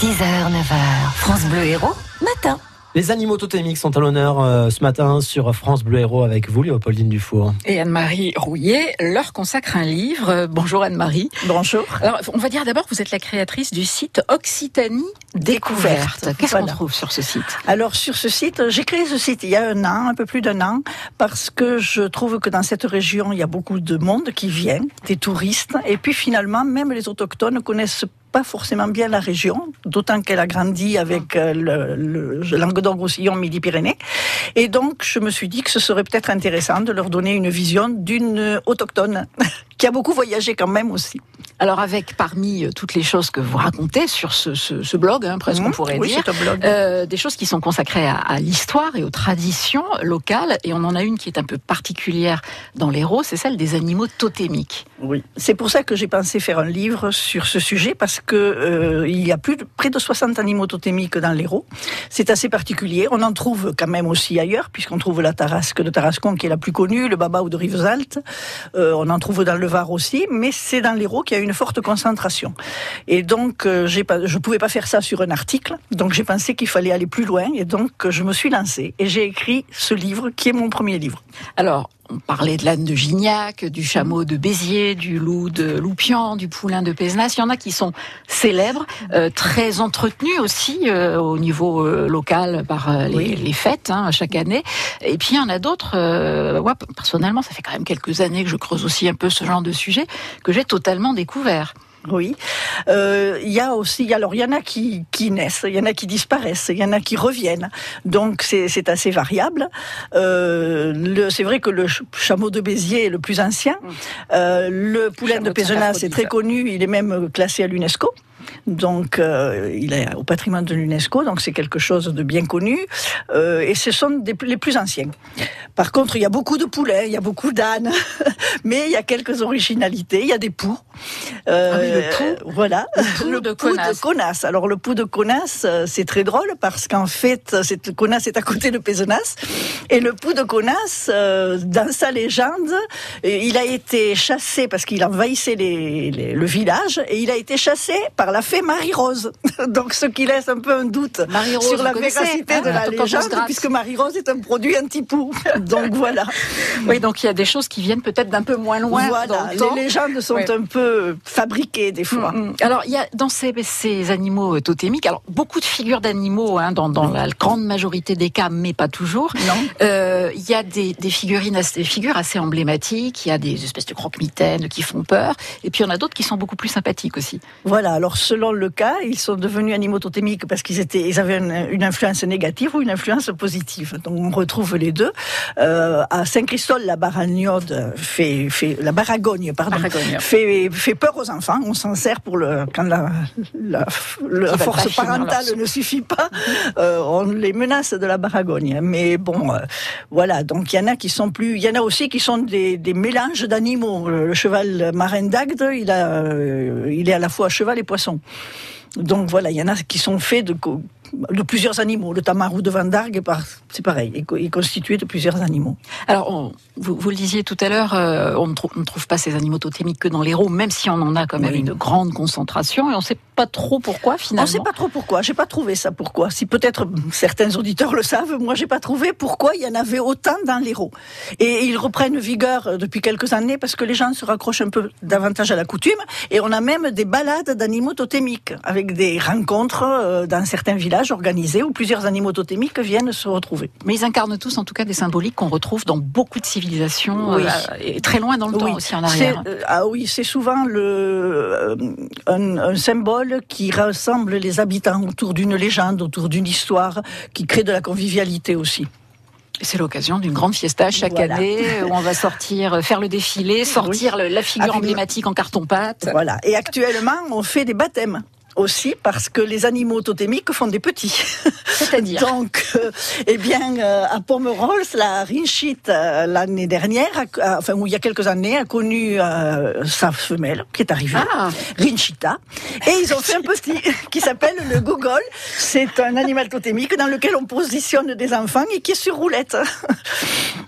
6h, 9h, France Bleu Héros, matin. Les animaux totémiques sont à l'honneur euh, ce matin sur France Bleu Héros avec vous, Léopoldine Dufour. Et Anne-Marie Rouillet leur consacre un livre. Euh, Bonjour Anne-Marie. Bonjour. Alors, on va dire d'abord que vous êtes la créatrice du site Occitanie Découverte. Qu'est-ce qu'on trouve sur ce site? Alors, sur ce site, j'ai créé ce site il y a un an, un peu plus d'un an, parce que je trouve que dans cette région, il y a beaucoup de monde qui vient, des touristes, et puis finalement, même les autochtones connaissent pas forcément bien la région, d'autant qu'elle a grandi avec euh, le, le, Languedoc-Roussillon, Midi-Pyrénées. Et donc, je me suis dit que ce serait peut-être intéressant de leur donner une vision d'une autochtone qui a beaucoup voyagé quand même aussi. Alors avec parmi euh, toutes les choses que vous racontez sur ce, ce, ce blog, hein, presque mmh, on pourrait oui, dire, blog. Euh, des choses qui sont consacrées à, à l'histoire et aux traditions locales, et on en a une qui est un peu particulière dans l'Hérault, c'est celle des animaux totémiques. Oui, c'est pour ça que j'ai pensé faire un livre sur ce sujet, parce que euh, y a plus de, près de 60 animaux totémiques dans l'Hérault. C'est assez particulier. On en trouve quand même aussi ailleurs, puisqu'on trouve la tarasque de Tarascon qui est la plus connue, le babao de Rivesaltes. Euh, on en trouve dans le Var aussi, mais c'est dans l'Hérault qu'il y a une forte concentration. Et donc, euh, pas, je pouvais pas faire ça sur un article, donc j'ai pensé qu'il fallait aller plus loin, et donc je me suis lancée et j'ai écrit ce livre qui est mon premier livre. Alors, on parlait de l'âne de Gignac, du chameau de Béziers, du loup de Loupian, du poulain de Pézenas. Il y en a qui sont célèbres, euh, très entretenus aussi euh, au niveau euh, local par euh, les, oui. les, fêtes hein, chaque année. Et puis il y en a d'autres. Euh, ouais, personnellement, ça fait quand même quelques années que je creuse aussi un peu ce genre de sujet que j'ai totalement découvert. Oui. Euh, il y a aussi, alors il y en a qui, qui naissent, il y en a qui disparaissent, il y en a qui reviennent. Donc c'est assez variable. Euh, c'est vrai que le chameau de Béziers est le plus ancien. Euh, le poulain de Pézenas est très connu, il est même classé à l'UNESCO. Donc, euh, il est au patrimoine de l'UNESCO, donc c'est quelque chose de bien connu. Euh, et ce sont des, les plus anciens. Par contre, il y a beaucoup de poulets, il y a beaucoup d'ânes, mais il y a quelques originalités. Il y a des poux. Euh, ah oui, le pou. Voilà. Le pou, le de, pou connasse. de connasse. Alors, le pou de connasse, c'est très drôle parce qu'en fait, cette connasse est à côté de Pézenas. Et le pou de connasse, dans sa légende, il a été chassé parce qu'il envahissait les, les, le village et il a été chassé par la fée Marie-Rose. Donc, ce qui laisse un peu un doute sur la véracité hein, de la légende, puisque Marie-Rose est un produit anti-pou. Donc, voilà. Oui, donc il y a des choses qui viennent peut-être d'un peu moins loin. Voilà, les légendes sont un peu fabriquées des fois. Mm -hmm. Alors, il y a dans ces, ces animaux totémiques, alors beaucoup de figures d'animaux hein, dans, dans, la grande majorité des cas, mais pas toujours. Euh, il y a des, des, figurines, des figures assez emblématiques, il y a des espèces de croque-mitaines qui font peur, et puis il y en a d'autres qui sont beaucoup plus sympathiques aussi. Voilà, alors selon le cas, ils sont devenus animaux totémiques parce qu'ils étaient, ils avaient une, une, influence négative ou une influence positive. Donc on retrouve les deux. Euh, à Saint-Christol, la baragnode fait, fait, la baragogne, pardon, Baragogne. fait, fait peur aux enfants. On s'en sert pour le, quand la, la, la force parentale ne suffit pas, euh, on les menace de la baragogne. Mais bon, euh, voilà. Donc il y en a qui sont plus, il y en a aussi qui sont des, des mélanges d'animaux. Le, cheval marin d'Agde, il a, il est à la fois cheval et poisson. Donc voilà, il y en a qui sont faits de, de plusieurs animaux. Le tamarou de Van Dargue, c'est pareil, il est constitué de plusieurs animaux. Alors, on, vous, vous, le disiez tout à l'heure, euh, on, ne trouve pas ces animaux totémiques que dans l'Hérault, même si on en a quand même oui. une grande concentration, et on ne sait pas trop pourquoi finalement. On ne sait pas trop pourquoi, j'ai pas trouvé ça pourquoi. Si peut-être certains auditeurs le savent, moi j'ai pas trouvé pourquoi il y en avait autant dans l'Hérault. Et ils reprennent vigueur depuis quelques années parce que les gens se raccrochent un peu davantage à la coutume, et on a même des balades d'animaux totémiques, avec des rencontres euh, dans certains villages organisés où plusieurs animaux totémiques viennent se retrouver. Mais ils incarnent tous en tout cas des symboliques qu'on retrouve dans beaucoup de civilisations, oui. euh, et très loin dans le oui. temps aussi en arrière. Euh, ah oui, c'est souvent le, euh, un, un, symbole qui rassemble les habitants autour d'une légende, autour d'une histoire, qui crée de la convivialité aussi. C'est l'occasion d'une grande fiesta chaque voilà. année où on va sortir, faire le défilé, sortir oui. la figure Avec emblématique en carton-pâte. Voilà. Et actuellement, on fait des baptêmes aussi parce que les animaux totémiques font des petits. C'est-à-dire Donc, euh, eh bien, euh, à Pomerols, la Rinchit, euh, l'année dernière, a, enfin, où il y a quelques années, a connu euh, sa femelle qui est arrivée, ah. Rinchita, et ils ont fait un petit qui s'appelle le Gogol. C'est un animal totémique dans lequel on positionne des enfants et qui est sur roulette.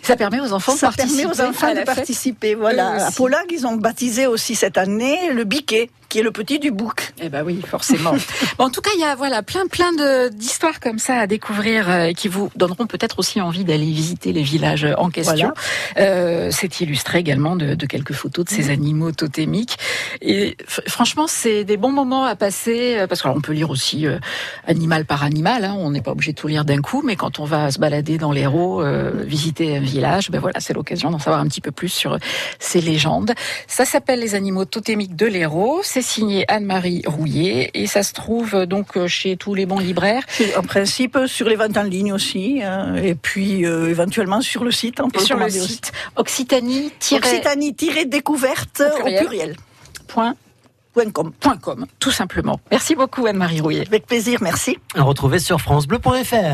Ça permet aux enfants Ça de participer. permet aux enfants de participer. Voilà. À Polag, ils ont baptisé aussi cette année le biquet qui est le petit du bouc. Eh ben oui, forcément. bon, en tout cas, il y a voilà plein plein de d'histoires comme ça à découvrir euh, qui vous donneront peut-être aussi envie d'aller visiter les villages en question. Euh, c'est illustré également de, de, quelques photos de ces animaux totémiques. Et franchement, c'est des bons moments à passer euh, parce qu'on peut lire aussi euh, animal par animal. Hein, on n'est pas obligé de tout lire d'un coup, mais quand on va se balader dans l'Hérault, euh, visiter un village, ben voilà, c'est l'occasion d'en savoir un petit peu plus sur ces légendes. Ça s'appelle les animaux totémiques de l'Hérault. C'est signé Anne-Marie Rouillet et ça se trouve donc chez tous les bons libraires. En principe, sur les ventes en ligne aussi, hein, et puis euh, éventuellement sur le site. On peut sur le site Occitanie. Occitanie-découverte au pluriel. Au pluriel. Point Com. .com, tout simplement. Merci beaucoup Anne-Marie Rouillet. Avec plaisir, merci. À retrouver sur francebleu.fr.